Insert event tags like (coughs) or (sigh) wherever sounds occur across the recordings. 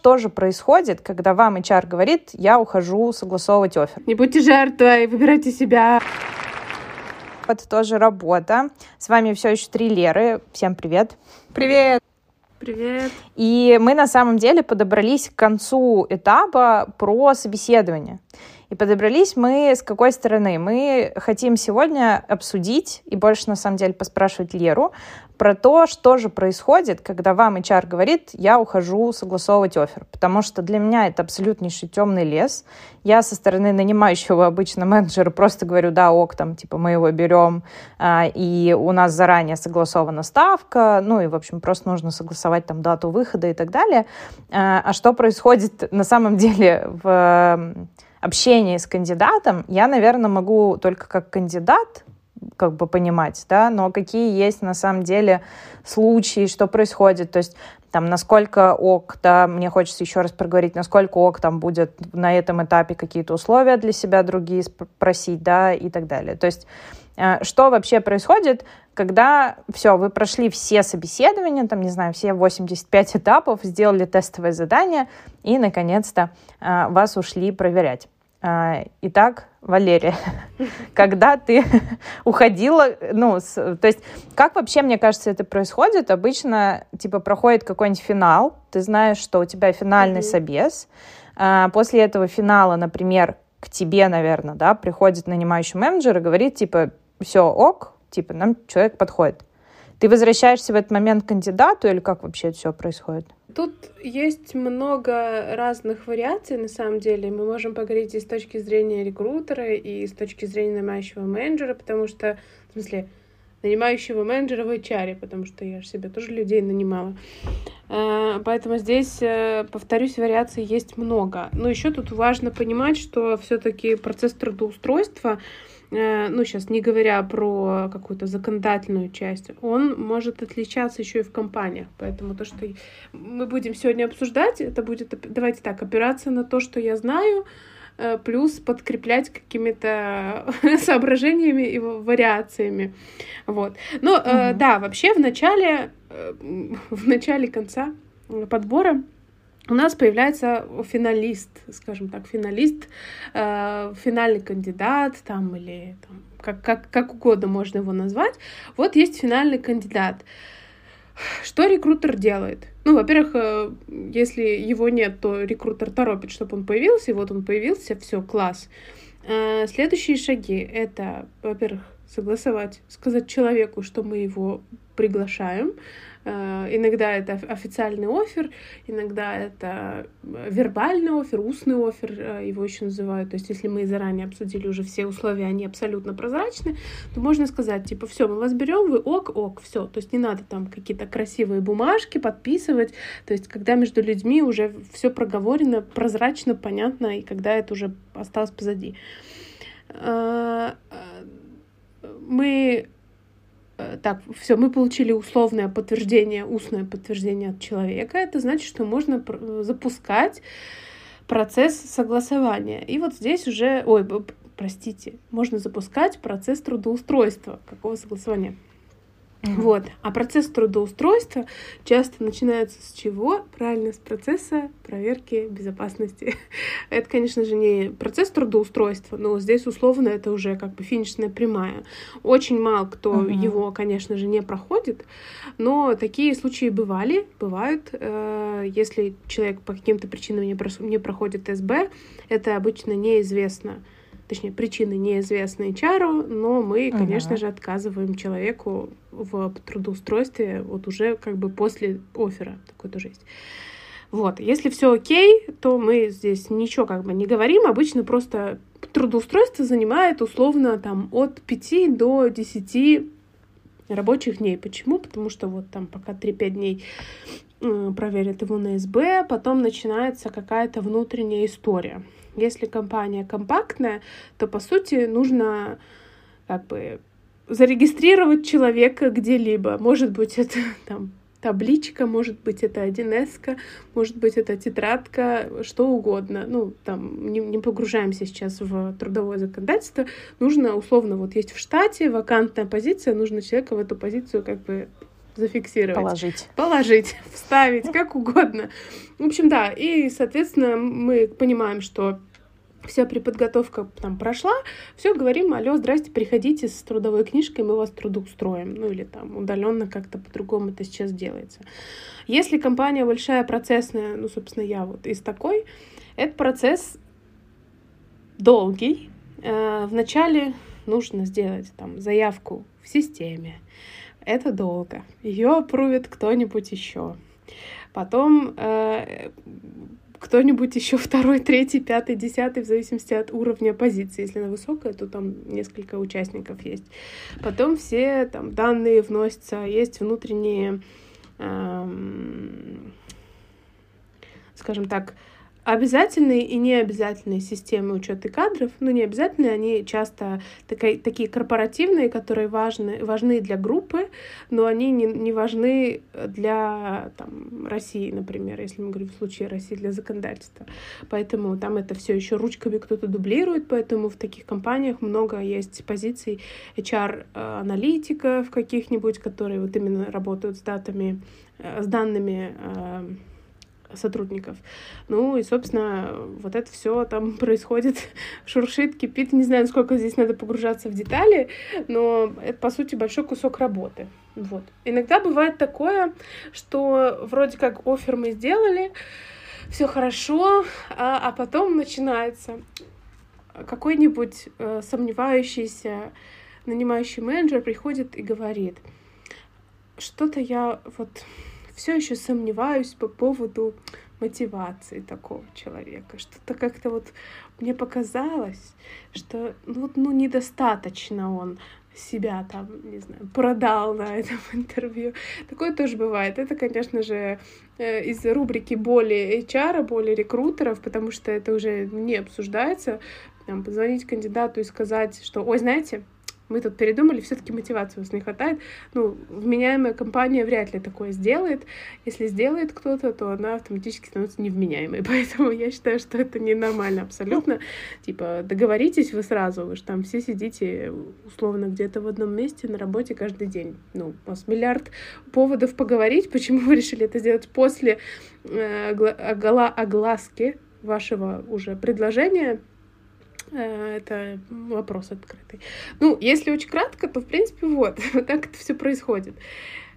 Что же происходит, когда вам HR говорит, я ухожу согласовывать офер? Не будьте жертвой, выбирайте себя. Это тоже работа. С вами все еще три Леры. Всем привет. Привет. Привет. И мы на самом деле подобрались к концу этапа про собеседование. И подобрались мы с какой стороны? Мы хотим сегодня обсудить и больше, на самом деле, поспрашивать Леру про то, что же происходит, когда вам HR говорит, я ухожу согласовывать офер. Потому что для меня это абсолютнейший темный лес. Я со стороны нанимающего обычно менеджера просто говорю, да, ок, там, типа, мы его берем, а, и у нас заранее согласована ставка, ну и, в общем, просто нужно согласовать там дату выхода и так далее. А, а что происходит на самом деле в общении с кандидатом я, наверное, могу только как кандидат как бы понимать, да, но какие есть на самом деле случаи, что происходит, то есть там, насколько ок, да, мне хочется еще раз проговорить, насколько ок там будет на этом этапе какие-то условия для себя другие спросить, да, и так далее. То есть э, что вообще происходит, когда все, вы прошли все собеседования, там, не знаю, все 85 этапов, сделали тестовое задание, и, наконец-то, э, вас ушли проверять. А, итак, Валерия, (laughs) когда ты (laughs) уходила, ну, с, то есть, как вообще, мне кажется, это происходит? Обычно, типа, проходит какой-нибудь финал, ты знаешь, что у тебя финальный mm-hmm. собес, а, после этого финала, например, к тебе, наверное, да, приходит нанимающий менеджер и говорит, типа, все, ок, типа, нам человек подходит. Ты возвращаешься в этот момент к кандидату или как вообще это все происходит? Тут есть много разных вариаций, на самом деле. Мы можем поговорить и с точки зрения рекрутера, и с точки зрения нанимающего менеджера, потому что, в смысле, нанимающего менеджера в HR, потому что я же себе тоже людей нанимала. А, поэтому здесь, э, повторюсь, вариаций есть много. Но еще тут важно понимать, что все-таки процесс трудоустройства ну, сейчас не говоря про какую-то законодательную часть, он может отличаться еще и в компаниях. Поэтому то, что мы будем сегодня обсуждать, это будет, давайте так, опираться на то, что я знаю, э, плюс подкреплять какими-то (laughs) соображениями и вариациями. Вот. Но, угу. да, вообще в начале, в начале конца подбора у нас появляется финалист, скажем так, финалист, э, финальный кандидат там или там, как, как, как угодно можно его назвать. Вот есть финальный кандидат. Что рекрутер делает? Ну, во-первых, э, если его нет, то рекрутер торопит, чтобы он появился, и вот он появился, все, класс. Э, следующие шаги — это, во-первых, согласовать, сказать человеку, что мы его приглашаем, Э, иногда это официальный офер, иногда это вербальный офер, устный офер, э, его еще называют. То есть, если мы заранее обсудили уже все условия, они абсолютно прозрачны, то можно сказать, типа, все, мы вас берем, вы ок, ок, все. То есть, не надо там какие-то красивые бумажки подписывать. То есть, когда между людьми уже все проговорено, прозрачно, понятно, и когда это уже осталось позади. Мы Э, так, все, мы получили условное подтверждение, устное подтверждение от человека. Это значит, что можно запускать процесс согласования. И вот здесь уже, ой, простите, можно запускать процесс трудоустройства. Какого согласования? Mm-hmm. Вот. А процесс трудоустройства часто начинается с чего? Правильно, с процесса проверки безопасности. (laughs) это, конечно же, не процесс трудоустройства, но здесь условно это уже как бы финишная прямая. Очень мало кто mm-hmm. его, конечно же, не проходит, но такие случаи бывали, бывают. Э, если человек по каким-то причинам не проходит СБ, это обычно неизвестно точнее, причины неизвестны HR, но мы, конечно uh-huh. же, отказываем человеку в трудоустройстве вот уже как бы после оффера. Такое тоже есть. Вот, если все окей, то мы здесь ничего как бы не говорим, обычно просто трудоустройство занимает условно там от 5 до 10 рабочих дней. Почему? Потому что вот там пока 3-5 дней проверят его на СБ, потом начинается какая-то внутренняя история. Если компания компактная, то, по сути, нужно как бы зарегистрировать человека где-либо. Может быть, это (laughs) там табличка, может быть, это 1С, может быть, это тетрадка, что угодно. Ну, там, не, не погружаемся сейчас в трудовое законодательство. Нужно, условно, вот есть в штате вакантная позиция, нужно человека в эту позицию как бы зафиксировать. Положить. Положить, вставить, как угодно. В общем, да, и, соответственно, мы понимаем, что вся преподготовка там прошла, все, говорим, алло, здрасте, приходите с трудовой книжкой, мы вас трудоустроим. Ну или там удаленно как-то по-другому это сейчас делается. Если компания большая, процессная, ну, собственно, я вот из такой, этот процесс долгий. Э, вначале нужно сделать там заявку в системе. Это долго. Ее опрувит кто-нибудь еще. Потом э, кто-нибудь еще второй, третий, пятый, десятый, в зависимости от уровня позиции. Если она высокая, то там несколько участников есть. Потом все там данные вносятся, есть внутренние, эм, скажем так, Обязательные и необязательные системы учета кадров, ну не обязательные, они часто такие, такие корпоративные, которые важны, важны для группы, но они не, не важны для там, России, например, если мы говорим в случае России для законодательства. Поэтому там это все еще ручками кто-то дублирует, поэтому в таких компаниях много есть позиций HR-аналитиков каких-нибудь, которые вот именно работают с датами, э, с данными э, сотрудников. Ну и, собственно, вот это все там (laughs) происходит, шуршит, кипит. Не знаю, сколько здесь надо погружаться в детали, но это, по сути, большой кусок работы. Вот. Иногда бывает такое, что вроде как офер мы сделали, все хорошо, а, а потом начинается какой-нибудь э, сомневающийся нанимающий менеджер приходит и говорит, что-то я вот все еще сомневаюсь по поводу мотивации такого человека. Что-то как-то вот мне показалось, что ну, ну недостаточно он себя там, не знаю, продал на этом (laughs) интервью. Такое тоже бывает. Это, конечно же, э, из рубрики более HR, более рекрутеров, потому что это уже не обсуждается. Там, позвонить кандидату и сказать, что, ой, знаете, мы тут передумали, все-таки мотивации у вас не хватает. Ну, вменяемая компания вряд ли такое сделает. Если сделает кто-то, то она автоматически становится невменяемой. (laughs) Поэтому я считаю, что это ненормально абсолютно. Типа, договоритесь вы сразу, вы же там все сидите условно где-то в одном месте на работе каждый день. Ну, у вас миллиард поводов поговорить, почему вы решили это сделать после э, огласки вашего уже предложения, это вопрос открытый. Ну, если очень кратко, то, в принципе, вот, (laughs) вот так это все происходит.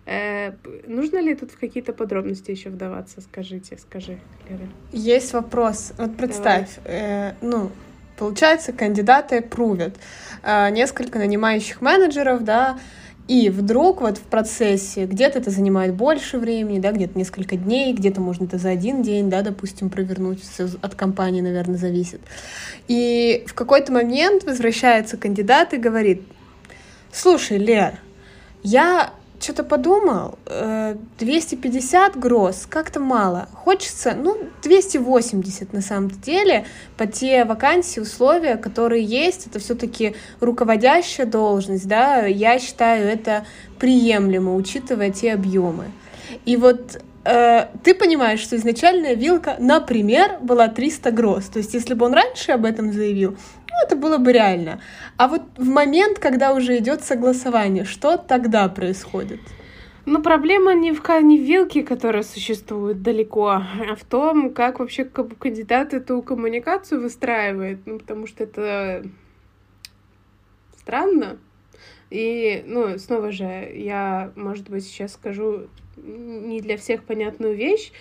Э, нужно ли тут в какие-то подробности еще вдаваться? Скажите, скажи, Лера. Есть вопрос. Вот представь, э, ну, получается, кандидаты прувят. Э, несколько нанимающих менеджеров, да, и вдруг вот в процессе где-то это занимает больше времени, да, где-то несколько дней, где-то можно это за один день, да, допустим, провернуть, все от компании, наверное, зависит. И в какой-то момент возвращается кандидат и говорит, слушай, Лер, я что-то подумал, 250 э, гроз как-то мало. Хочется, ну, 280 на самом деле, по те вакансии, условия, которые есть, это все-таки руководящая должность, да, я считаю это приемлемо, учитывая те объемы. И вот э, ты понимаешь, что изначальная вилка, например, была 300 гроз. То есть, если бы он раньше об этом заявил, это было бы реально. А вот в момент, когда уже идет согласование, что тогда происходит? Ну, проблема не в, не в вилке, которая существует далеко, а в том, как вообще кандидат эту коммуникацию выстраивает. Ну, потому что это странно. И, ну, снова же, я, может быть, сейчас скажу не для всех понятную вещь,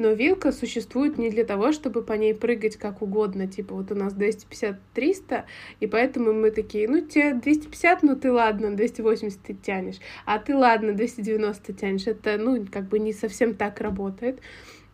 но вилка существует не для того, чтобы по ней прыгать как угодно. Типа вот у нас 250-300, и поэтому мы такие, ну тебе 250, ну ты ладно, 280 ты тянешь, а ты ладно, 290 тянешь. Это, ну, как бы не совсем так работает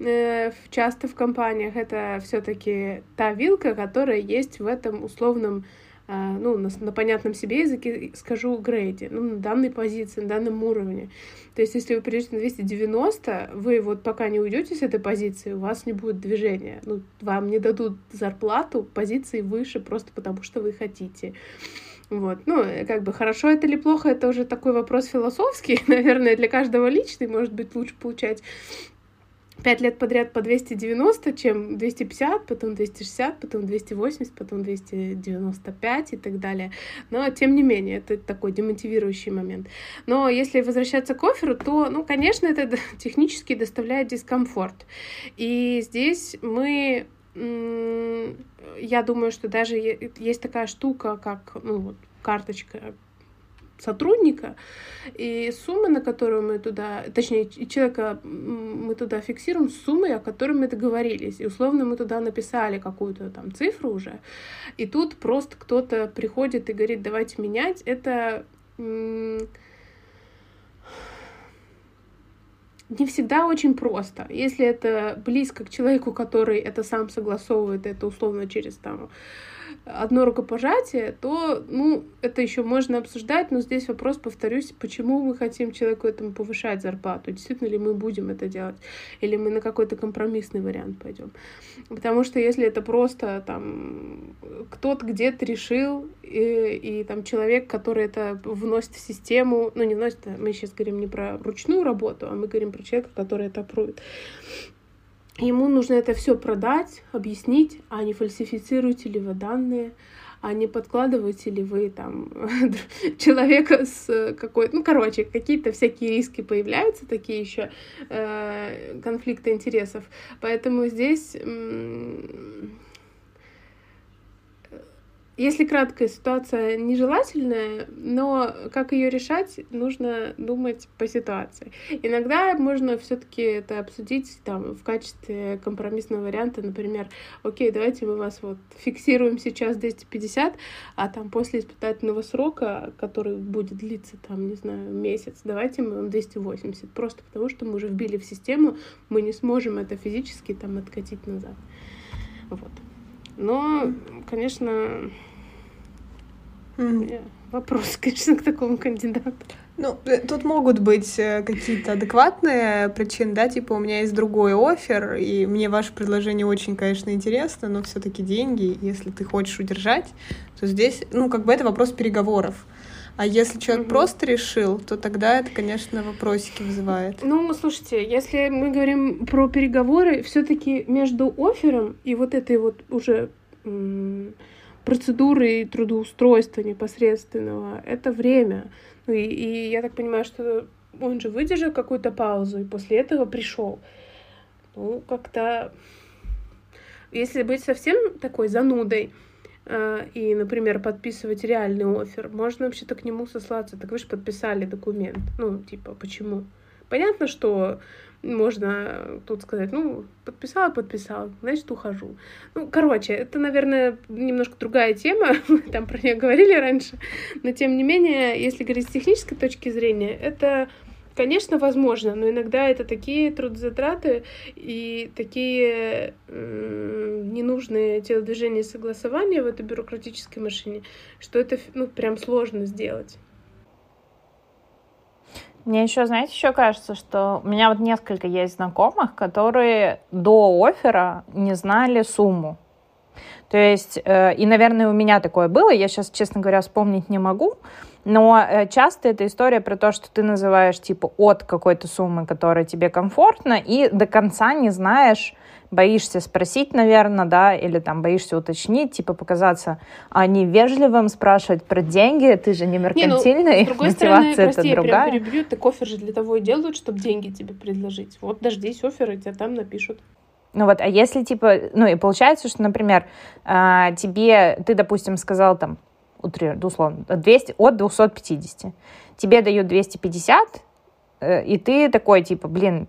э, часто в компаниях это все-таки та вилка, которая есть в этом условном ну, на, на понятном себе языке скажу грейде, ну, на данной позиции, на данном уровне. То есть, если вы придете на 290, вы вот пока не уйдете с этой позиции, у вас не будет движения. Ну, вам не дадут зарплату позиции выше просто потому, что вы хотите. Вот, ну, как бы хорошо это или плохо, это уже такой вопрос философский, (laughs) наверное, для каждого личный, может быть, лучше получать пять лет подряд по 290, чем 250, потом 260, потом 280, потом 295 и так далее. Но, тем не менее, это такой демотивирующий момент. Но если возвращаться к оферу, то, ну, конечно, это технически доставляет дискомфорт. И здесь мы я думаю, что даже есть такая штука, как ну, карточка сотрудника, и сумма, на которую мы туда, точнее, человека мы туда фиксируем суммой, о которой мы договорились. И условно мы туда написали какую-то там цифру уже, и тут просто кто-то приходит и говорит, давайте менять. Это не всегда очень просто. Если это близко к человеку, который это сам согласовывает, это условно через там одно рукопожатие, то, ну, это еще можно обсуждать, но здесь вопрос, повторюсь, почему мы хотим человеку этому повышать зарплату, действительно ли мы будем это делать, или мы на какой-то компромиссный вариант пойдем. Потому что если это просто там кто-то где-то решил, и, и там человек, который это вносит в систему, ну, не вносит, а мы сейчас говорим не про ручную работу, а мы говорим про человека, который это аппрует, Ему нужно это все продать, объяснить, а не фальсифицируете ли вы данные, а не подкладываете ли вы там (laughs) человека с какой ну, короче, какие-то всякие риски появляются, такие еще э, конфликты интересов. Поэтому здесь если краткая ситуация нежелательная, но как ее решать, нужно думать по ситуации. Иногда можно все-таки это обсудить там в качестве компромиссного варианта, например, окей, давайте мы вас вот фиксируем сейчас 250, а там после испытательного срока, который будет длиться там, не знаю, месяц, давайте мы вам 280, просто потому что мы уже вбили в систему, мы не сможем это физически там откатить назад. Вот. Но, конечно, mm. вопрос, (laughs) конечно, к такому кандидату. Ну, э, тут могут быть э, какие-то адекватные причины, да, типа у меня есть другой офер, и мне ваше предложение очень, конечно, интересно, но все таки деньги, если ты хочешь удержать, то здесь, ну, как бы это вопрос переговоров. А если человек mm-hmm. просто решил, то тогда это, конечно, вопросики вызывает. Ну, слушайте, если мы говорим про переговоры, все-таки между оффером и вот этой вот уже процедурой трудоустройства непосредственного это время. Ну и, и я так понимаю, что он же выдержал какую-то паузу и после этого пришел. Ну, как-то, если быть совсем такой занудой, Э, и, например, подписывать реальный офер, можно вообще-то к нему сослаться. Так вы же подписали документ. Ну, типа, почему? Понятно, что можно тут сказать, ну, подписала, подписала, значит, ухожу. Ну, короче, это, наверное, немножко другая тема, (laughs) мы там про нее говорили раньше, но, тем не менее, если говорить с технической точки зрения, это Конечно, возможно, но иногда это такие трудозатраты и такие ненужные телодвижения согласования в этой бюрократической машине, что это ну, прям сложно сделать. Мне еще, знаете, еще кажется, что у меня вот несколько есть знакомых, которые до оффера не знали сумму. То есть, э, и, наверное, у меня такое было, я сейчас, честно говоря, вспомнить не могу, но э, часто это история про то, что ты называешь типа от какой-то суммы, которая тебе комфортна, и до конца не знаешь, боишься спросить, наверное, да, или там боишься уточнить, типа показаться а невежливым, спрашивать про деньги, ты же не меркантильный, не, ну, с (laughs) другой мотивация стороны, прости, это другая. Я перебью, так офер же для того и делают, чтобы деньги тебе предложить. Вот дождись оффера, тебе там напишут. Ну вот, а если типа, ну и получается, что, например, а, тебе, ты, допустим, сказал там, условно, 200, от 250. Тебе дают 250, э, и ты такой, типа, блин,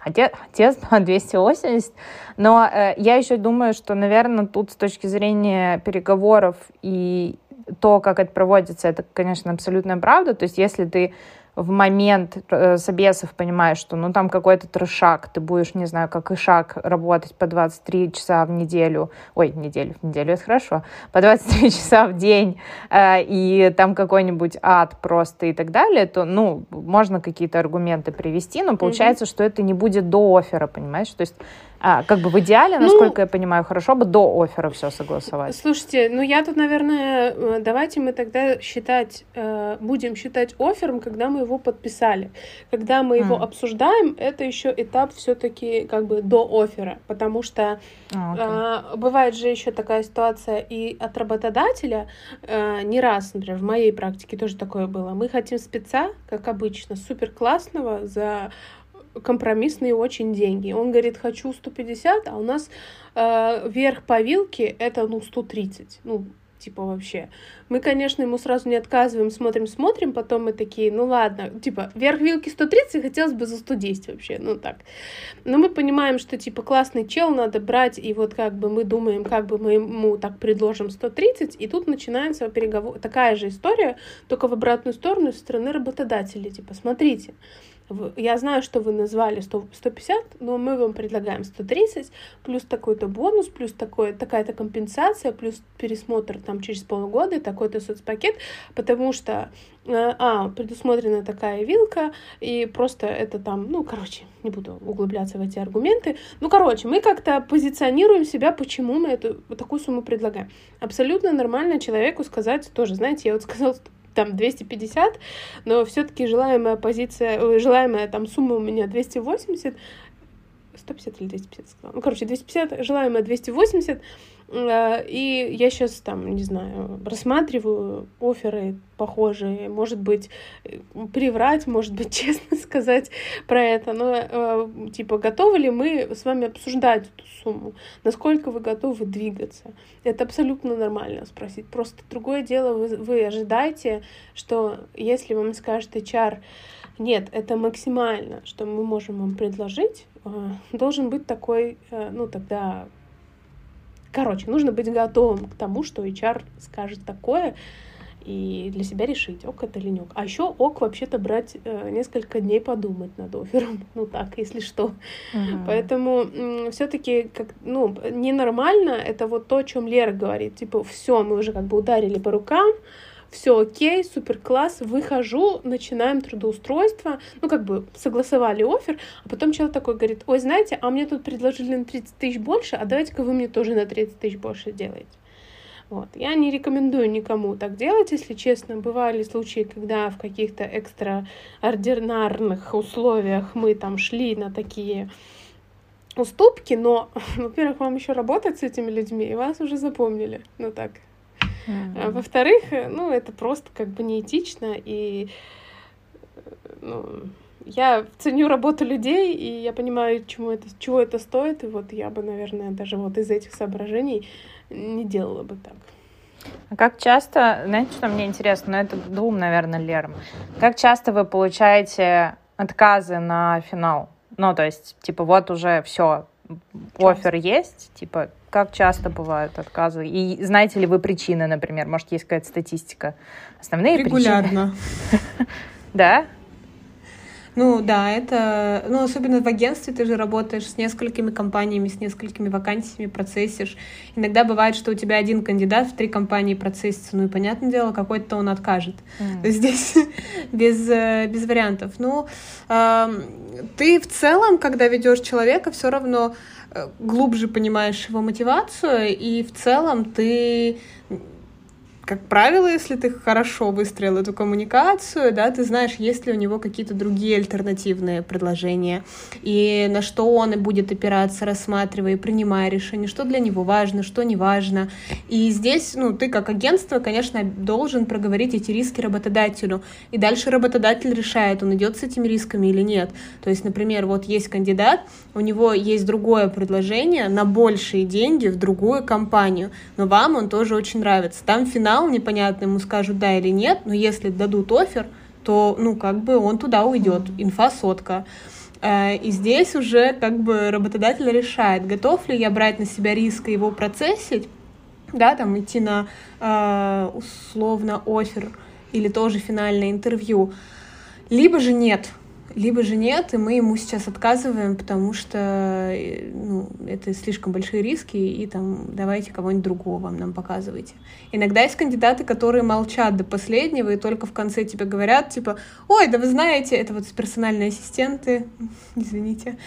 отец 280. Но э, я еще думаю, что, наверное, тут с точки зрения переговоров и то, как это проводится, это, конечно, абсолютная правда. То есть если ты в момент э, собесов понимаешь, что ну там какой-то трешак, ты будешь, не знаю, как и шаг работать по 23 часа в неделю, ой, неделю, в неделю это хорошо, по 23 (laughs) часа в день, э, и там какой-нибудь ад просто и так далее, то, ну, можно какие-то аргументы привести, но получается, mm-hmm. что это не будет до оффера, понимаешь? То есть а, как бы в идеале, ну, насколько я понимаю, хорошо бы до оффера все согласовать. Слушайте, ну я тут, наверное, э, давайте мы тогда считать, э, будем считать оффером, когда мы его подписали. Когда мы его mm. обсуждаем, это еще этап все-таки как бы до оффера, потому что okay. А, э, бывает же еще такая ситуация и от работодателя э, не раз, например, в моей практике тоже такое было. Мы хотим спеца, как обычно, супер классного за компромиссные очень деньги. Он говорит, хочу 150, а у нас э, верх по вилке это ну 130. Ну, типа, вообще. Мы, конечно, ему сразу не отказываем, смотрим, смотрим, потом мы такие, ну ладно, типа, вверх вилки 130, хотелось бы за 110 вообще, ну так. Но мы понимаем, что, типа, классный чел надо брать, и вот как бы мы думаем, как бы мы ему так предложим 130, и тут начинается переговор, такая же история, только в обратную сторону со стороны работодателей, типа, смотрите, я знаю, что вы назвали 100, 150, но мы вам предлагаем 130, плюс такой-то бонус, плюс такой, такая-то компенсация, плюс пересмотр там через полгода, такой-то соцпакет, потому что, э, а, предусмотрена такая вилка, и просто это там, ну, короче, не буду углубляться в эти аргументы. Ну, короче, мы как-то позиционируем себя, почему мы эту, такую сумму предлагаем. Абсолютно нормально человеку сказать тоже, знаете, я вот сказала там 250, но все-таки желаемая позиция, желаемая там сумма у меня 280, 150 или 250 сказала. Ну, короче, 250, желаемая 280, Э, и я сейчас там, не знаю, рассматриваю оферы похожие, может быть, э, приврать, может быть, (laughs) честно сказать про это, но э, типа, готовы ли мы с вами обсуждать эту сумму, насколько вы готовы двигаться. Это абсолютно нормально спросить. Просто другое дело, вы, вы ожидаете, что если вам скажет HR, нет, это максимально, что мы можем вам предложить, должен быть такой, ну, тогда Короче, нужно быть готовым к тому, что HR скажет такое, и для себя решить, ок это или не ок. А еще ок вообще-то брать э, несколько дней подумать над оффером, (laughs) ну так, если что. Uh-huh. Поэтому все-таки как, ну, ненормально это вот то, о чем Лера говорит. Типа, все, мы уже как бы ударили по рукам, все окей, супер класс, выхожу, начинаем трудоустройство, ну, как бы согласовали офер, а потом человек такой говорит, ой, знаете, а мне тут предложили на 30 тысяч больше, а давайте-ка вы мне тоже на 30 тысяч больше делаете. Вот. Я не рекомендую никому так делать, если честно. Бывали случаи, когда в каких-то экстраординарных условиях мы там шли на такие уступки, но, (laughs) во-первых, вам еще работать с этими людьми, и вас уже запомнили. Ну так, Mm-hmm. во-вторых, э, ну, это просто как бы неэтично, и ну, я ценю работу людей, и я понимаю, чему это, чего это стоит, и вот я бы, наверное, даже вот из этих соображений не делала бы так. А как часто, знаете, что мне интересно, ну это двум, наверное, Лерам, как часто вы получаете отказы на финал? Ну, то есть, типа, вот уже все, офер есть, типа, как часто бывают отказы? И знаете ли вы причины, например? Может, есть какая-то статистика? Основные Регулярно. причины? (laughs) Да? Ну да, это, ну особенно в агентстве ты же работаешь с несколькими компаниями, с несколькими вакансиями, процессишь. Иногда бывает, что у тебя один кандидат в три компании процессится, ну и понятное дело, какой-то он откажет. Mm. Здесь (laughs) без, э, без вариантов. Ну, э, ты в целом, когда ведешь человека, все равно э, глубже понимаешь его мотивацию, и в целом ты как правило, если ты хорошо выстроил эту коммуникацию, да, ты знаешь, есть ли у него какие-то другие альтернативные предложения, и на что он и будет опираться, рассматривая и принимая решение, что для него важно, что не важно. И здесь, ну, ты как агентство, конечно, должен проговорить эти риски работодателю, и дальше работодатель решает, он идет с этими рисками или нет. То есть, например, вот есть кандидат, у него есть другое предложение на большие деньги в другую компанию, но вам он тоже очень нравится. Там финал финал непонятно, ему скажут да или нет, но если дадут офер, то, ну, как бы он туда уйдет, инфа сотка. Э, и здесь уже как бы работодатель решает, готов ли я брать на себя риск его процессить, да, там идти на э, условно офер или тоже финальное интервью, либо же нет, либо же нет, и мы ему сейчас отказываем, потому что э, ну, это слишком большие риски, и там давайте кого-нибудь другого нам показывайте. Иногда есть кандидаты, которые молчат до последнего, и только в конце тебе говорят, типа, ой, да вы знаете, это вот персональные ассистенты, (laughs) извините,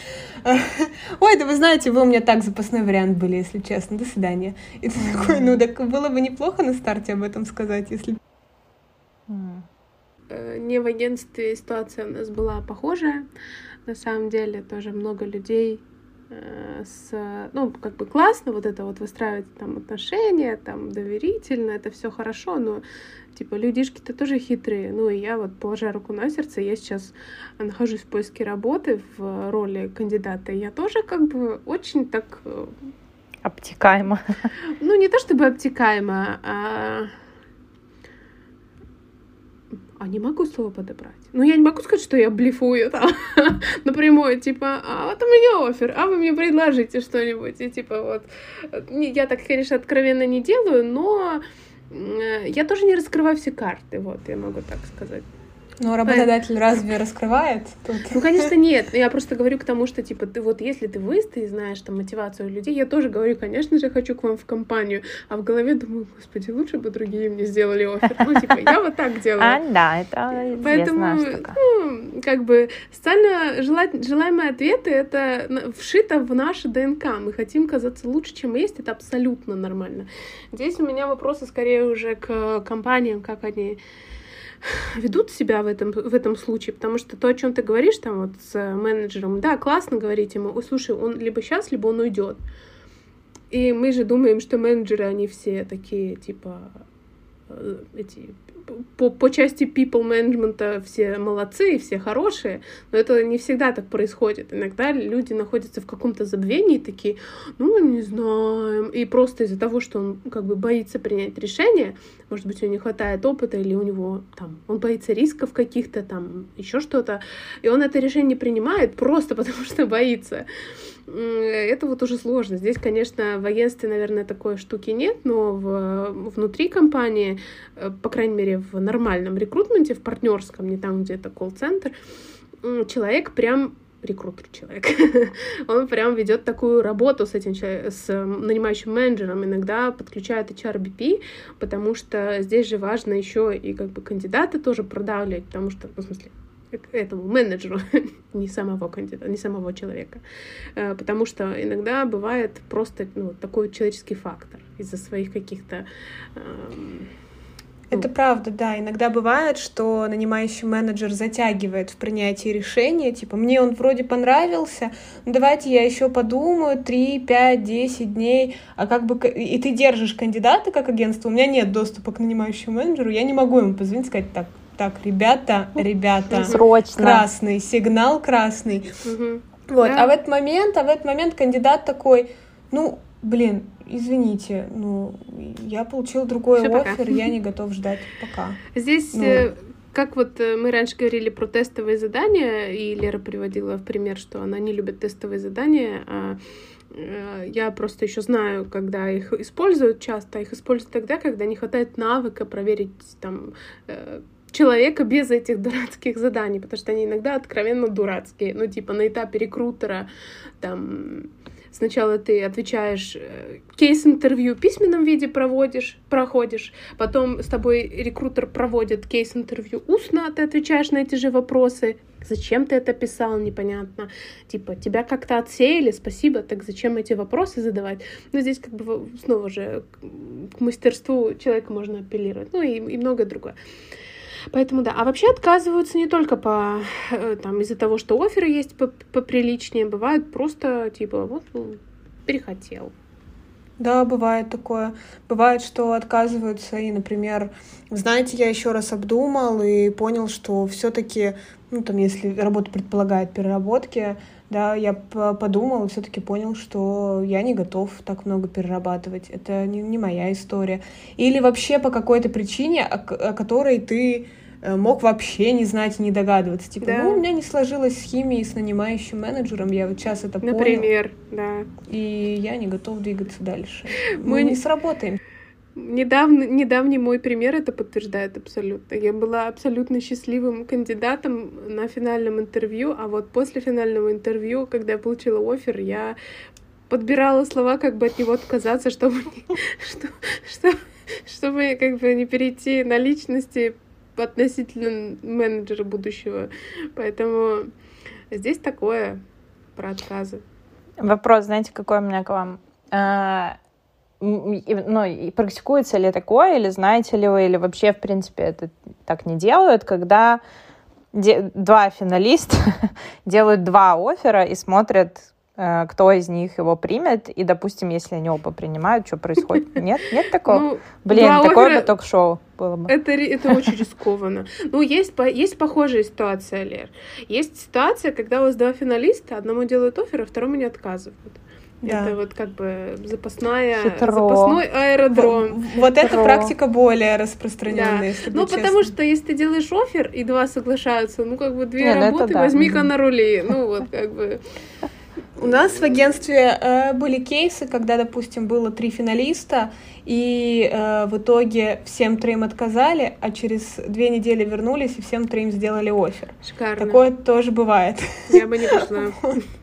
(laughs) ой, да вы знаете, вы у меня так запасной вариант были, если честно, до свидания. И ты такой, ну так было бы неплохо на старте об этом сказать, если... э, не в агентстве ситуация у нас была похожая. На самом деле тоже много людей Э, с, ну, как бы классно вот это вот выстраивать там отношения, там доверительно, это все хорошо, но типа людишки-то тоже хитрые. Ну и я вот, положа руку на сердце, я сейчас нахожусь в поиске работы в роли кандидата, я тоже как бы очень так... Э, обтекаемо. Ну, не то чтобы обтекаемо, а а не могу слово подобрать. Ну, я не могу сказать, что я блефую там (laughs) напрямую, типа, а вот у меня офер, а вы мне предложите что-нибудь. И типа вот, я так, конечно, откровенно не делаю, но я тоже не раскрываю все карты, вот, я могу так сказать. Но работодатель а... разве раскрывает? Тут? Ну, конечно, (laughs) нет. Я просто говорю к тому, что, типа, ты вот если ты выстоишь, знаешь там мотивацию людей, я тоже говорю, конечно же, хочу к вам в компанию, а в голове думаю, господи, лучше бы другие мне сделали офер. Ну, типа, я вот так (laughs) делаю. А, да, это Поэтому, ну, как бы, социально желаемые ответы — это вшито в наше ДНК. Мы хотим казаться лучше, чем есть, это абсолютно нормально. Здесь у меня вопросы скорее уже к компаниям, как они ведут себя в этом, в этом случае, потому что то, о чем ты говоришь там вот с менеджером, да, классно говорить ему, ой, слушай, он либо сейчас, либо он уйдет. И мы же думаем, что менеджеры, они все такие, типа, э, эти по, по части people management все молодцы, все хорошие, но это не всегда так происходит. Иногда люди находятся в каком-то забвении, такие, ну, не знаем, и просто из-за того, что он как бы боится принять решение, может быть, у него не хватает опыта, или у него там, он боится рисков каких-то, там, еще что-то, и он это решение принимает просто (laughs) потому, что боится это вот уже сложно. Здесь, конечно, в агентстве, наверное, такой штуки нет, но в, внутри компании, э, по крайней мере, в нормальном рекрутменте, в партнерском, не там, где это колл-центр, человек прям рекрутер человек, (laughs) он прям ведет такую работу с этим с нанимающим менеджером, иногда подключает HRBP, потому что здесь же важно еще и как бы кандидаты тоже продавливать, потому что, ну, в смысле, этому менеджеру, (laughs) не самого кандидата, не самого человека. Э, потому что иногда бывает просто ну, такой человеческий фактор из-за своих каких-то эм, это ну. правда, да. Иногда бывает, что нанимающий менеджер затягивает в принятии решения. Типа, мне он вроде понравился, ну давайте я еще подумаю 3, 5, 10 дней. А как бы и ты держишь кандидата как агентство, у меня нет доступа к нанимающему менеджеру, я не могу ему позвонить и сказать, так, так, ребята, ребята, Срочно. красный, сигнал красный. Угу. Вот, да. а в этот момент, а в этот момент кандидат такой, ну, блин, извините, ну, я получил другой Всё, офер, пока. я не готов ждать пока. Здесь ну. Э, как вот э, мы раньше говорили про тестовые задания, и Лера приводила в пример, что она не любит тестовые задания, а э, я просто еще знаю, когда их используют часто, их используют тогда, когда не хватает навыка проверить там человека без этих дурацких заданий, потому что они иногда откровенно дурацкие. Ну, типа на этапе рекрутера там сначала ты отвечаешь э, кейс-интервью в письменном виде проводишь, проходишь, потом с тобой рекрутер проводит кейс-интервью устно, ты отвечаешь на эти же вопросы, Зачем ты это писал, непонятно. Типа, тебя как-то отсеяли, спасибо, так зачем эти вопросы задавать? Но здесь как бы снова же к мастерству человека можно апеллировать. Ну и, и многое другое. Поэтому да. А вообще отказываются не только по э, там из-за того, что оферы есть поприличнее, бывает просто типа вот ну, перехотел. Да, бывает такое. Бывает, что отказываются, и, например, знаете, я еще раз обдумал и понял, что все-таки, ну, там, если работа предполагает переработки, да, я подумал и все-таки понял, что я не готов так много перерабатывать. Это не, не моя история. Или вообще по какой-то причине, о, о которой ты Э, мог вообще не знать и не догадываться. Типа, да. ну, у меня не сложилось с химией, с нанимающим менеджером, я вот сейчас это Например, понял. да. И я не готов двигаться дальше. Мы, Мы не сработаем. Недавно, недавний мой пример это подтверждает абсолютно. Я была абсолютно счастливым кандидатом на финальном интервью, а вот после финального интервью, когда я получила офер, я подбирала слова, как бы от него отказаться, чтобы, (laughs) чтобы, чтобы как бы не перейти на личности, относительно менеджера будущего. Поэтому здесь такое про отказы. Вопрос, знаете, какой у меня к вам? Ну, и практикуется ли такое, или знаете ли вы, или вообще, в принципе, это так не делают, когда два финалиста (laughs) делают два оффера и смотрят, э, кто из них его примет, и, допустим, если они оба принимают, что происходит? (laughs) Нет? Нет такого? Ну, Блин, такое оффера... бы ток-шоу было бы. Это, это очень (laughs) рискованно. Ну, есть, есть похожая ситуация, Лер. Есть ситуация, когда у вас два финалиста, одному делают оффер, а второму не отказывают. Да. Это вот как бы запасная, Хитро. запасной аэродром. Вот, вот эта практика более распространенная, да. если Ну, честно. потому что если ты делаешь офер, и два соглашаются, ну, как бы две Не, ну работы, да. возьми-ка на рули. Ну, вот как бы... У нас в агентстве э, были кейсы, когда, допустим, было три финалиста, и э, в итоге всем троим отказали, а через две недели вернулись и всем троим сделали офер. Шикарно. Такое тоже бывает. Я бы не пошла. (laughs)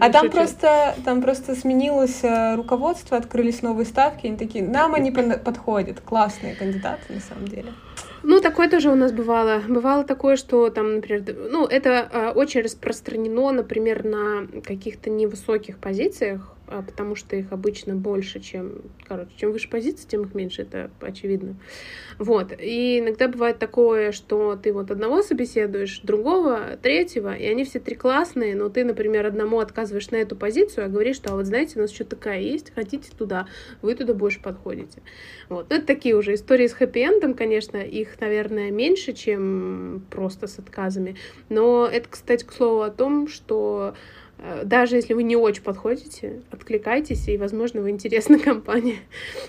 а там просто, там просто сменилось э, руководство, открылись новые ставки, они такие, нам они подходят, классные кандидаты на самом деле. Ну, такое тоже у нас бывало. Бывало такое, что там, например, ну, это э, очень распространено, например, на каких-то невысоких позициях, потому что их обычно больше, чем, короче, чем выше позиции, тем их меньше, это очевидно. Вот, и иногда бывает такое, что ты вот одного собеседуешь, другого, третьего, и они все три классные, но ты, например, одному отказываешь на эту позицию, а говоришь, что, а вот знаете, у нас что такая есть, хотите туда, вы туда больше подходите. Вот, ну, это такие уже истории с хэппи-эндом, конечно, их, наверное, меньше, чем просто с отказами, но это, кстати, к слову о том, что даже если вы не очень подходите, откликайтесь, и, возможно, вы интересная (laughs) компания,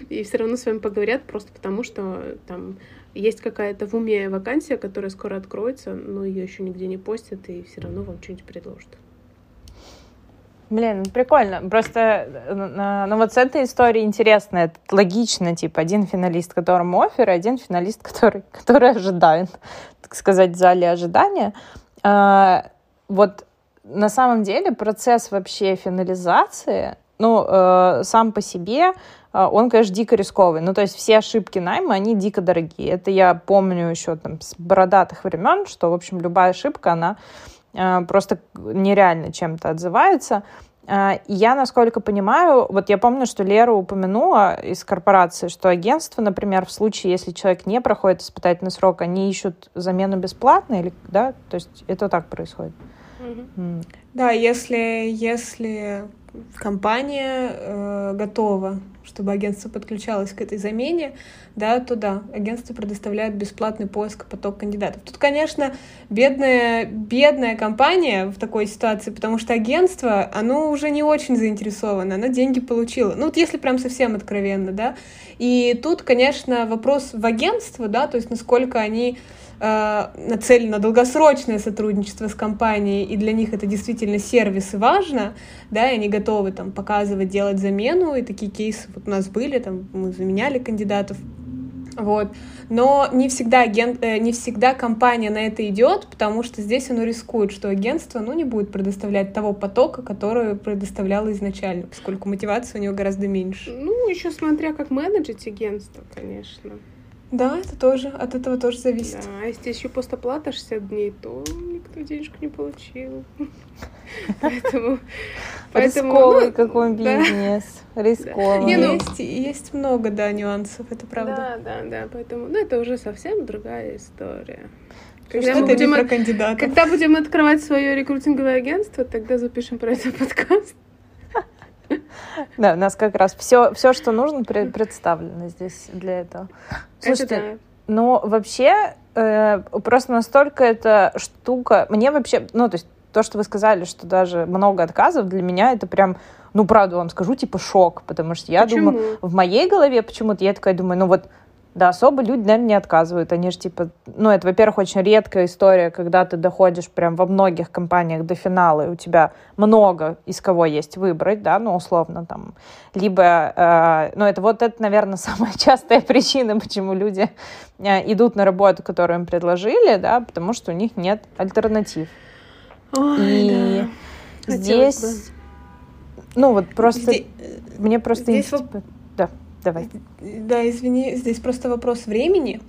и все равно с вами поговорят, просто потому что там есть какая-то в уме вакансия, которая скоро откроется, но ее еще нигде не постят, и все равно вам что-нибудь предложат. Блин, прикольно. Просто, э, ну вот с этой историей интересно, это логично, типа, один финалист, которому офер, один финалист, (laughs) который, который ожидает, так сказать, в зале ожидания. А, вот на самом деле процесс вообще финализации, ну, э, сам по себе, э, он, конечно, дико рисковый. Ну, то есть все ошибки найма, они дико дорогие. Это я помню еще там с бородатых времен, что, в общем, любая ошибка, она э, просто нереально чем-то отзывается. Э, я, насколько понимаю, вот я помню, что Лера упомянула из корпорации, что агентство, например, в случае, если человек не проходит испытательный срок, они ищут замену бесплатно, или, да, то есть это так происходит. Да, если, если компания э, готова, чтобы агентство подключалось к этой замене, да, то да, агентство предоставляет бесплатный поиск поток кандидатов. Тут, конечно, бедная, бедная компания в такой ситуации, потому что агентство, оно уже не очень заинтересовано, оно деньги получило. Ну, вот если прям совсем откровенно, да. И тут, конечно, вопрос в агентство, да, то есть насколько они нацелен на долгосрочное сотрудничество с компанией, и для них это действительно сервис и важно, да, и они готовы там показывать, делать замену, и такие кейсы вот у нас были, там мы заменяли кандидатов, вот. Но не всегда, агент, э, не всегда компания на это идет, потому что здесь оно рискует, что агентство ну, не будет предоставлять того потока, который предоставляло изначально, поскольку мотивация у него гораздо меньше. Ну, еще смотря как менеджить агентство, конечно. Да, это тоже, от этого тоже зависит. Да, а если еще постоплата 60 дней, то никто денежку не получил. (laughs) Поэтому... Рисковый ну, какой бизнес. (laughs) Рисковый. Ну, есть, есть много, да, нюансов, это правда. Да, да, да, поэтому, ну, это уже совсем другая история. Когда мы будем, про кандидатов. Когда будем открывать свое рекрутинговое агентство, тогда запишем про это (laughs) подкаст. (laughs) Да, у нас как раз все, все что нужно, представлено здесь для этого. Слушайте, это да. ну вообще э, просто настолько эта штука... Мне вообще, ну то есть то, что вы сказали, что даже много отказов, для меня это прям, ну правда вам скажу, типа шок, потому что я Почему? думаю, в моей голове почему-то я такая думаю, ну вот да, особо люди, наверное, не отказывают. Они же типа, ну, это, во-первых, очень редкая история, когда ты доходишь прям во многих компаниях до финала, и у тебя много из кого есть выбрать, да, ну, условно, там, либо, э, ну, это вот это, наверное, (laughs) самая частая причина, почему люди э, идут на работу, которую им предложили, да, потому что у них нет альтернатив. Ой, и да. здесь, ну, вот просто, здесь, мне просто... Здесь типа. Давай. Да, извини, здесь просто вопрос времени.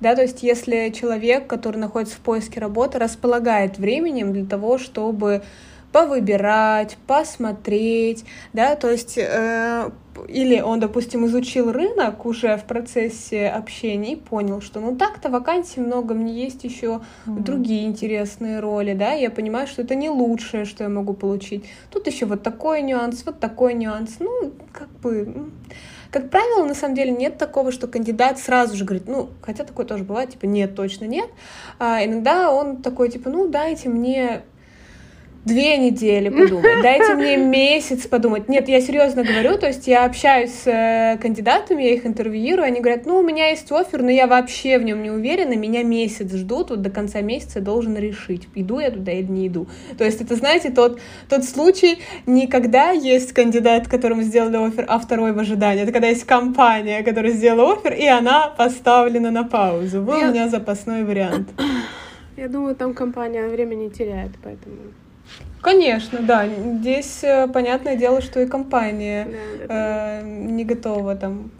Да, то есть если человек, который находится в поиске работы, располагает временем для того, чтобы повыбирать, посмотреть, да, то есть э, или он, допустим, изучил рынок уже в процессе общения и понял, что ну так-то вакансий много, мне есть еще mm-hmm. другие интересные роли, да, я понимаю, что это не лучшее, что я могу получить. Тут еще вот такой нюанс, вот такой нюанс, ну, как бы... Как правило, на самом деле нет такого, что кандидат сразу же говорит, ну, хотя такое тоже бывает, типа, нет, точно нет. А иногда он такой, типа, ну, дайте мне две недели подумать, дайте мне месяц подумать. Нет, я серьезно говорю, то есть я общаюсь с э, кандидатами, я их интервьюирую, они говорят, ну, у меня есть офер, но я вообще в нем не уверена, меня месяц ждут, вот до конца месяца должен решить, иду я туда или не иду. То есть это, знаете, тот, тот случай, не когда есть кандидат, которому сделали офер, а второй в ожидании, это когда есть компания, которая сделала офер, и она поставлена на паузу. Был я... у меня запасной вариант. (coughs) Я думаю, там компания время не теряет, поэтому... Конечно, да. Здесь э, понятное дело, что и компания да, да, Э, не готова там.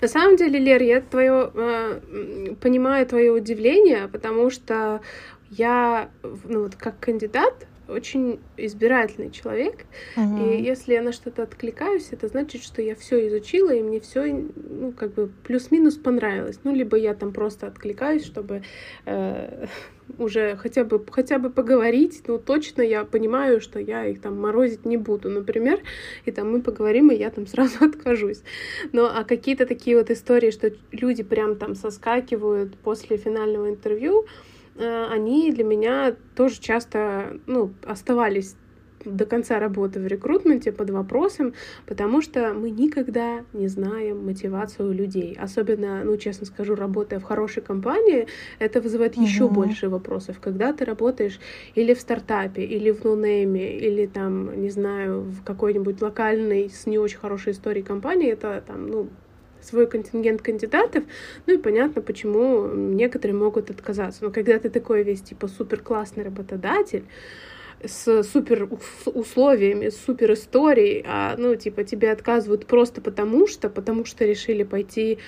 На самом деле, Лер, я твое э, понимаю твое удивление, потому что я, ну вот как кандидат, очень избирательный человек, угу. и если я на что-то откликаюсь, это значит, что я все изучила, и мне все, ну, как бы плюс-минус понравилось. Ну, либо я там просто откликаюсь, чтобы э, (laughs) уже хотя бы, хотя бы поговорить, но точно я понимаю, что я их там морозить не буду, например, и там мы поговорим, и я там сразу (laughs) откажусь. Но а какие-то такие вот истории, что люди прям там соскакивают после финального интервью, они для меня тоже часто, ну, оставались до конца работы в рекрутменте под вопросом, потому что мы никогда не знаем мотивацию людей. Особенно, ну, честно скажу, работая в хорошей компании, это вызывает угу. еще больше вопросов. Когда ты работаешь или в стартапе, или в нонейме, или там, не знаю, в какой-нибудь локальной с не очень хорошей историей компании, это там, ну, свой контингент кандидатов, ну и понятно, почему некоторые могут отказаться. Но когда ты такой весь, типа, супер классный работодатель, с супер условиями, с супер историей, а, ну, типа, тебе отказывают просто потому что, потому что решили пойти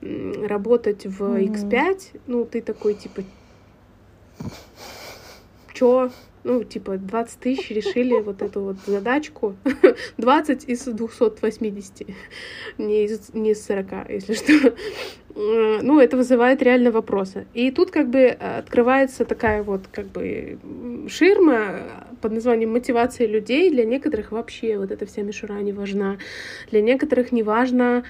работать в X5, ну, ты такой, типа, чё? Ну, типа, 20 тысяч решили вот эту вот задачку. (laughs) 20 из 280, не из, не из 40, если что. Ну, это вызывает реально вопросы. И тут как бы открывается такая вот как бы ширма под названием мотивация людей. Для некоторых вообще вот эта вся мишура не важна. Для некоторых не важно,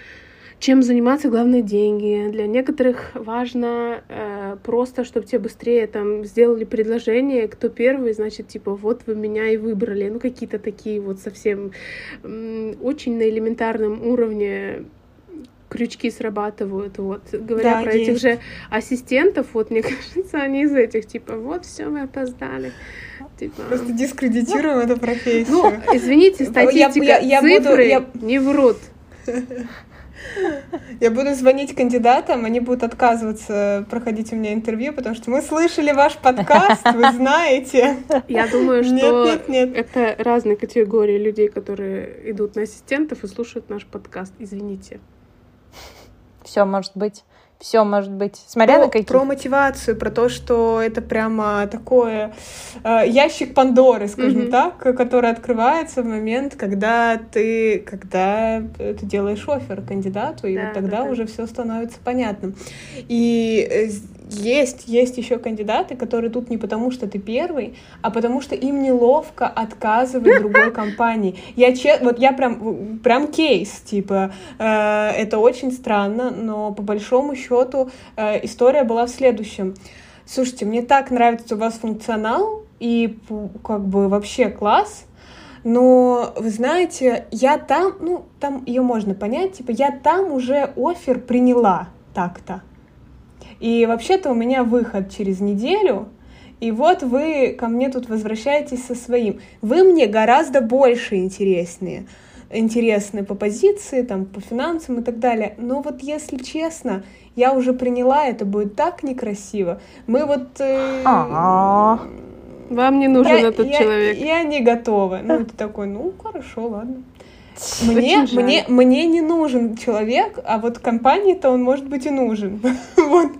чем заниматься, главное деньги. Для некоторых важно э, просто, чтобы тебе быстрее там сделали предложение, кто первый, значит, типа, вот вы меня и выбрали. Ну, какие-то такие вот совсем э, очень на элементарном уровне крючки срабатывают, вот, говоря да, про есть. этих же ассистентов, вот, мне (laughs) кажется, они из этих, типа, вот, все, мы опоздали. Типа... Просто дискредитируем эту профессию. Ну, извините, статистика, я, я, я цифры буду, я... не врут. (laughs) Я буду звонить кандидатам, они будут отказываться проходить у меня интервью, потому что мы слышали ваш подкаст, вы (laughs) знаете. Я думаю, что нет, нет, нет. это разные категории людей, которые идут на ассистентов и слушают наш подкаст. Извините. Все может быть все может быть. Смотря про, на какие. Про мотивацию, про то, что это прямо такое э, ящик Пандоры, скажем mm-hmm. так, который открывается в момент, когда ты, когда ты делаешь офер кандидату, и да, вот тогда да, уже да. все становится понятным. И э, есть, есть еще кандидаты, которые тут не потому, что ты первый, а потому что им неловко отказывать (laughs) другой компании. Я че, вот я прям, прям кейс, типа, э, это очень странно, но по большому счету э, история была в следующем. Слушайте, мне так нравится у вас функционал, и как бы вообще класс, но, вы знаете, я там, ну, там ее можно понять, типа, я там уже офер приняла так-то. И вообще-то у меня выход через неделю, и вот вы ко мне тут возвращаетесь со своим. Вы мне гораздо больше интереснее интересны по позиции, там, по финансам и так далее. Но вот если честно, я уже приняла, это будет так некрасиво. Мы вот... Э, Вам не нужен я, этот я, человек. Я не готова. Ну, ты такой, ну, хорошо, ладно. Мне, мне, мне не нужен человек, а вот компании-то он может быть и нужен. (laughs) вот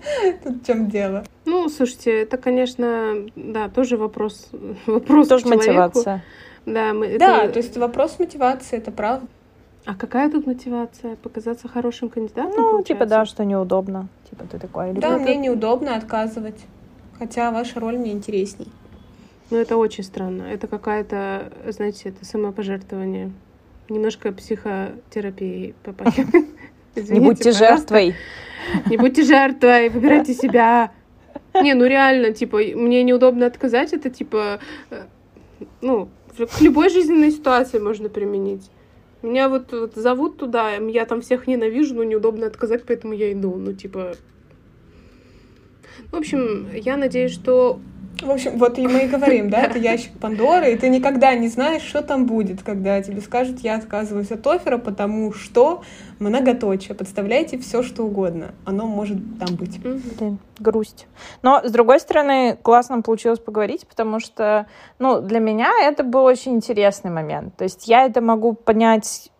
тут в чем дело. Ну, слушайте, это, конечно, да, тоже вопрос, (laughs) вопрос тоже мотивация. Да, мы, да, это... то есть вопрос мотивации, это правда. А какая тут мотивация? Показаться хорошим кандидатом? Ну, получается? типа, да, что неудобно. Типа, ты такой... Да, мне неудобно отказывать. Хотя ваша роль мне интересней. Ну, это очень странно. Это какая-то, знаете, это самопожертвование. Немножко психотерапии попахивает. (laughs) Не будьте жертвой. Не будьте жертвой, выбирайте (laughs) себя. Не, ну реально, типа, мне неудобно отказать, это типа, э, ну, к любой жизненной ситуации можно применить. Меня вот, вот зовут туда, я там всех ненавижу, но неудобно отказать, поэтому я иду. Ну, типа... В общем, я надеюсь, что в общем, вот и мы и говорим, да, это ящик Пандоры, и ты никогда не знаешь, что там будет, когда тебе скажут, я отказываюсь от оффера, потому что многоточие. Подставляйте все, что угодно. Оно может там быть. Блин, грусть. Но, с другой стороны, классно получилось поговорить, потому что, ну, для меня это был очень интересный момент. То есть я это могу понять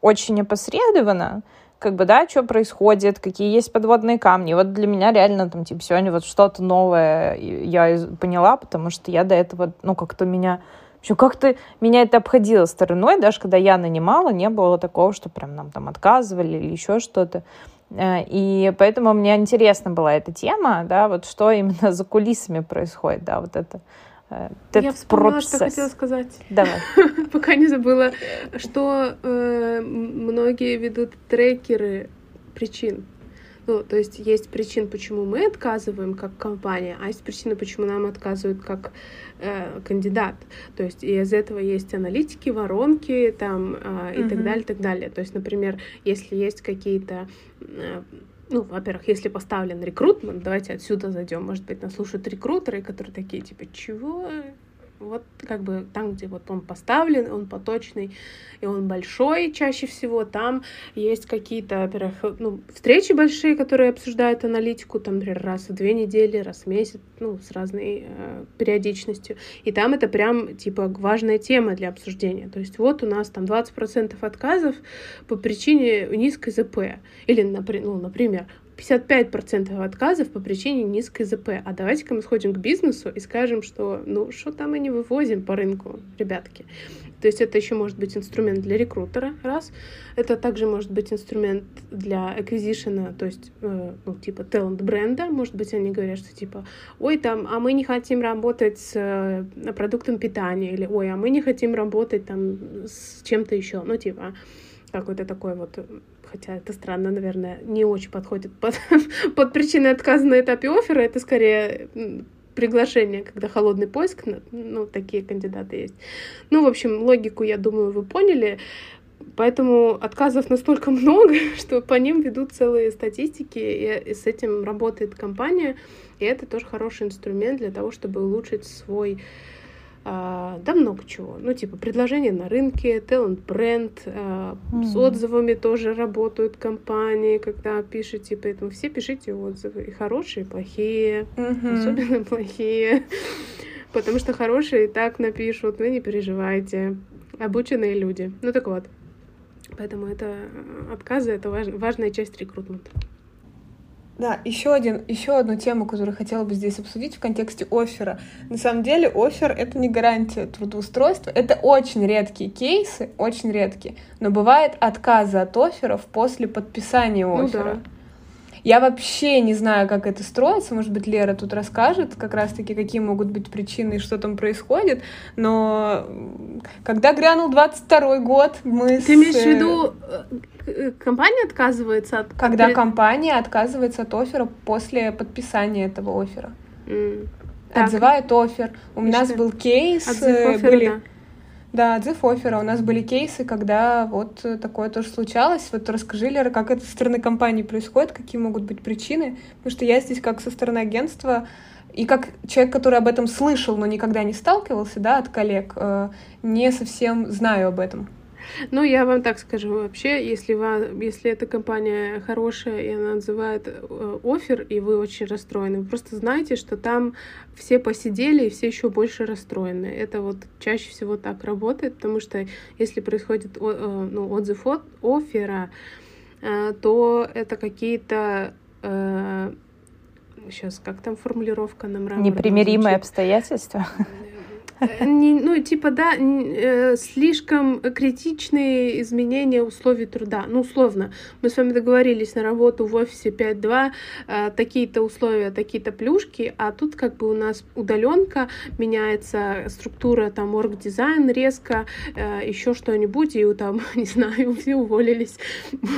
очень опосредованно, как бы, да, что происходит, какие есть подводные камни. Вот для меня реально там, типа, сегодня вот что-то новое я поняла, потому что я до этого, ну, как-то меня еще как-то меня это обходило стороной, даже когда я нанимала, не было такого, что прям нам там отказывали или еще что-то. Э, и поэтому мне интересна была эта тема, да, вот что именно (laughs) за кулисами происходит, да, вот это Э, Я вспомнила, процесс. что хотела сказать. Давай. (laughs) Пока не забыла, что э, многие ведут трекеры причин. Ну, то есть есть причин, почему мы отказываем как компания, а есть причины, почему нам отказывают как э, кандидат. То есть и из этого есть аналитики, воронки там э, и mm-hmm. так далее, так далее. То есть, например, если есть какие-то э, ну, во-первых, если поставлен рекрутмент, давайте отсюда зайдем, может быть, нас слушают рекрутеры, которые такие, типа, чего? Вот как бы там, где вот он поставлен, он поточный, и он большой чаще всего, там есть какие-то, во-первых, ну, встречи большие, которые обсуждают аналитику, там, например, раз в две недели, раз в месяц, ну, с разной э, периодичностью. И там это прям, типа, важная тема для обсуждения. То есть вот у нас там 20% отказов по причине низкой ЗП. Или, ну, например, 55% отказов по причине низкой ЗП. А давайте-ка мы сходим к бизнесу и скажем, что ну что там мы не вывозим по рынку, ребятки. То есть это еще может быть инструмент для рекрутера, раз. Это также может быть инструмент для acquisition, то есть, э, ну, типа, talent бренда. Может быть, они говорят, что типа, ой, там, а мы не хотим работать с э, продуктом питания, или, ой, а мы не хотим работать там с чем-то еще. Ну, типа, какой-то такой вот хотя это странно, наверное, не очень подходит под, (laughs) под причиной отказа на этапе оффера, это скорее приглашение, когда холодный поиск, ну, такие кандидаты есть. Ну, в общем, логику, я думаю, вы поняли. Поэтому отказов настолько (laughs) много, что по ним ведут целые статистики, и, с этим работает компания. И это тоже хороший инструмент для того, чтобы улучшить свой да много чего. Ну, типа, предложения на рынке, талант бренд, а, mm. с отзывами тоже работают компании, когда пишете, поэтому все пишите отзывы, и хорошие, и плохие, mm-hmm. особенно (laughs) плохие, потому что хорошие и так напишут, вы не переживайте, обученные люди. Ну, так вот. Поэтому это отказы — это важ, важная часть рекрутмента. Да, еще, один, еще одну тему, которую хотела бы здесь обсудить в контексте оффера. На самом деле оффер — это не гарантия трудоустройства. Это очень редкие кейсы, очень редкие. Но бывает отказы от офферов после подписания оффера. Ну, да. Я вообще не знаю, как это строится. Может быть, Лера тут расскажет как раз-таки, какие могут быть причины и что там происходит. Но когда грянул 22 год, мы Ты с... имеешь в виду, э, компания отказывается от... Когда компания отказывается от оффера после подписания этого оффера. Mm. Отзывает офер. У и нас был кейс. Отзыв оффера, были... да да, отзыв оффера. У нас были кейсы, когда вот такое тоже случалось. Вот расскажи, Лера, как это со стороны компании происходит, какие могут быть причины. Потому что я здесь как со стороны агентства и как человек, который об этом слышал, но никогда не сталкивался, да, от коллег, э, не совсем знаю об этом. Ну, я вам так скажу, вообще, если, вам, если эта компания хорошая, и она называет э, офер, и вы очень расстроены, вы просто знаете, что там все посидели и все еще больше расстроены. Это вот чаще всего так работает, потому что если происходит э, ну, отзыв от оффера, э, то это какие-то сейчас как там формулировка на мраморном Непримиримые обстоятельства. Э, не, ну, типа, да, э, слишком критичные изменения условий труда. Ну, условно, мы с вами договорились на работу в офисе 5-2, э, такие-то условия, такие-то плюшки, а тут как бы у нас удаленка, меняется структура, там, орг-дизайн резко, еще что-нибудь, и там, (laughs) не знаю, все уволились.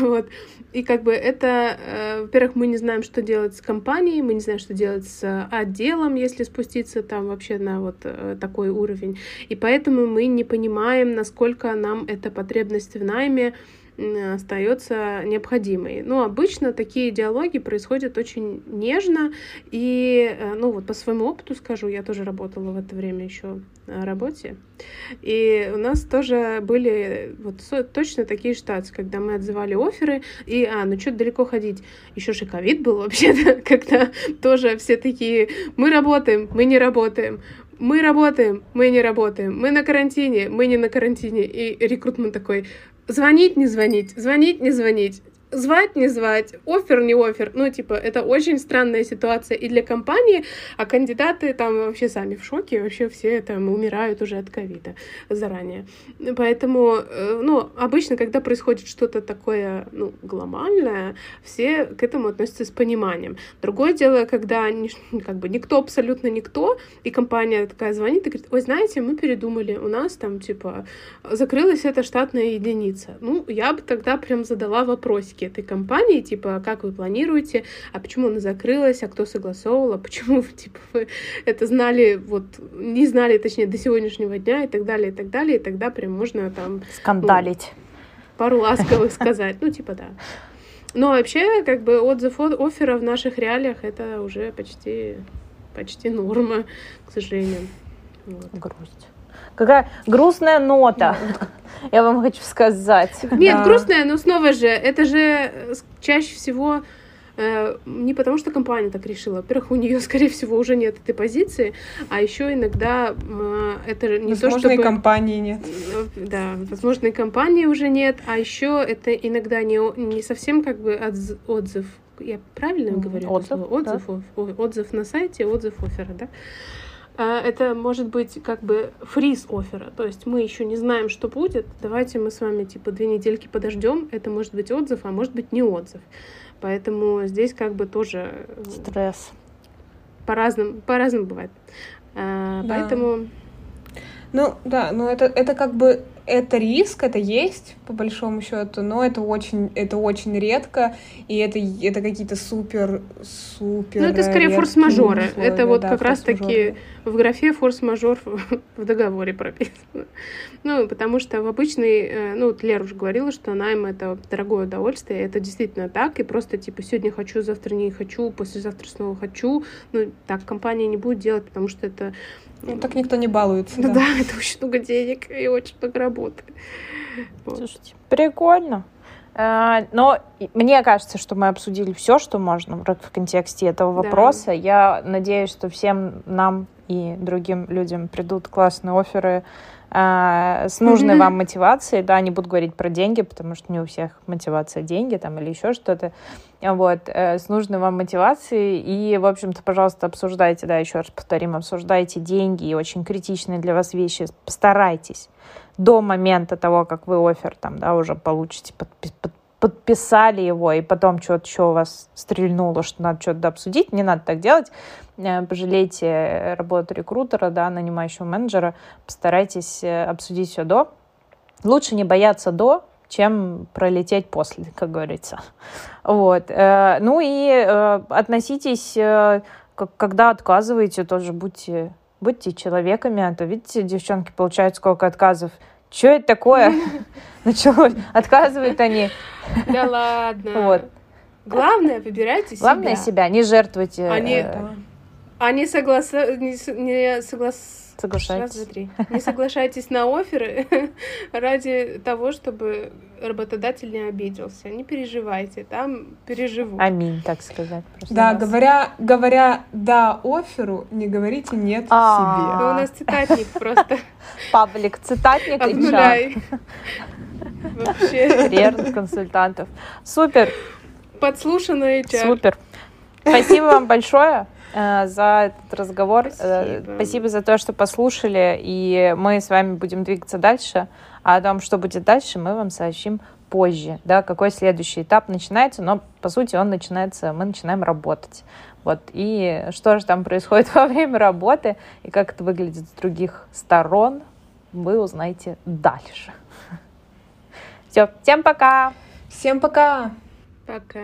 Вот. И как бы это, э, во-первых, мы не знаем, что делать с компанией, мы не знаем, что делать с отделом, если спуститься там вообще на вот э, такой уровень. И поэтому мы не понимаем, насколько нам эта потребность в найме остается необходимой. Но обычно такие диалоги происходят очень нежно, и, э, ну вот по своему опыту скажу, я тоже работала в это время еще на работе, и у нас тоже были вот точно такие ситуации, когда мы отзывали оферы, и, а, ну что далеко ходить, еще же ковид был (laughs) вообще-то, когда тоже все такие, мы работаем, мы не работаем, мы работаем, мы не работаем, мы на карантине, мы не на карантине. И рекрутмент такой, звонить, не звонить, звонить, не звонить звать, не звать, офер, не офер. Ну, типа, это очень странная ситуация и для компании, а кандидаты там вообще сами в шоке, вообще все там умирают уже от ковида заранее. Поэтому, э, ну, обычно, когда происходит что-то такое, ну, глобальное, все к этому относятся с пониманием. Другое дело, когда как бы никто, абсолютно никто, и компания такая звонит и говорит, ой, знаете, мы передумали, у нас там, типа, закрылась эта штатная единица. Ну, я бы тогда прям задала вопросики этой компании, типа, как вы планируете, а почему она закрылась, а кто согласовывал, а почему, типа, вы это знали, вот, не знали, точнее, до сегодняшнего дня и так далее, и так далее, и тогда прям можно там... Скандалить. Ну, пару ласковых сказать, ну, типа, да. Но вообще, как бы, отзыв от оффера в наших реалиях это уже почти, почти норма, к сожалению. Вот. Грусть. Какая грустная нота. Я вам хочу сказать. Нет, грустная, но снова же, это же э, чаще всего э, не потому, что компания так решила. Во-первых, у нее, скорее всего, уже нет этой позиции, а еще иногда э, это не возможно, то, чтобы... компании нет. Да, возможно, и компании уже нет, а еще это иногда не, не совсем как бы отзыв. Я правильно говорю? Отзыв, отзыв, да. отзыв на сайте, отзыв оффера, да? А, это может быть как бы фриз оффера, то есть мы еще не знаем, что будет, давайте мы с вами типа две недельки подождем, это может быть отзыв, а может быть не отзыв. Поэтому здесь как бы тоже... Э, Стресс. По-разному, по-разному бывает. А, да. Поэтому... Ну да, но это, это как бы это риск, это есть, по большому счету, но это очень, это очень редко, и это, это какие-то супер, супер... Ну, это скорее форс-мажоры. Это вот да, как раз-таки в графе форс-мажор в договоре прописано. Ну, потому что в обычной... Э, ну, вот Лера уже говорила, что найм — это дорогое удовольствие, это действительно так, и просто, типа, сегодня хочу, завтра не хочу, послезавтра снова хочу. Ну, так компания не будет делать, потому что это ну, так никто не балуется. Да, (laughs) да это очень много денег и очень много работы. Вот. Слушайте, прикольно. Э, но мне кажется, что мы обсудили все, что можно в контексте этого вопроса. Да. Я надеюсь, что всем нам и другим людям придут классные оферы э, с нужной вам мотивацией. Да, не буду говорить про деньги, потому что не у всех мотивация деньги там или еще что-то. Вот, э, с нужной вам мотивацией. И, в общем-то, пожалуйста, обсуждайте, да, еще раз повторим, обсуждайте деньги и очень критичные для вас вещи. Постарайтесь до момента того, как вы офер там, да, уже получите, подпи- под, подписали его, и потом что-то еще у вас стрельнуло, что надо что-то обсудить, не надо так делать. Э, пожалейте работу рекрутера, да, нанимающего менеджера, постарайтесь э, обсудить все до. Лучше не бояться до, чем пролететь после, как говорится. Вот. Э, ну и относитесь, когда отказываете, тоже будьте, будьте человеками, а то, видите, девчонки получают сколько отказов. Что это такое? (laughs) Началось. Отказывают они. Да ладно. Вот. Главное, выбирайте Главное себя. Главное себя, не жертвуйте. Они, они соглас... не, не соглас Соглашайтесь. Раз, два, три. Не соглашайтесь на оферы (laughs) ради того, чтобы работодатель не обиделся. Не переживайте, там переживу. Аминь, так сказать. Да, говоря, говоря «да» оферу, не говорите «нет» А. Ну, у себе. нас цитатник просто. (laughs) Паблик, цитатник и. (laughs) Вообще. Карьерных консультантов. Супер, Подслушанный HR. супер. Спасибо вам большое э, за этот разговор. Э, Спасибо. Спасибо за то, что послушали. И мы с вами будем двигаться дальше. А о том, что будет дальше, мы вам сообщим позже. Да, какой следующий этап начинается. Но, по сути, он начинается, мы начинаем работать. Вот. И что же там происходит (laughs) во время работы и как это выглядит с других сторон, вы узнаете дальше. (laughs) Все, всем пока! Всем пока! Пока.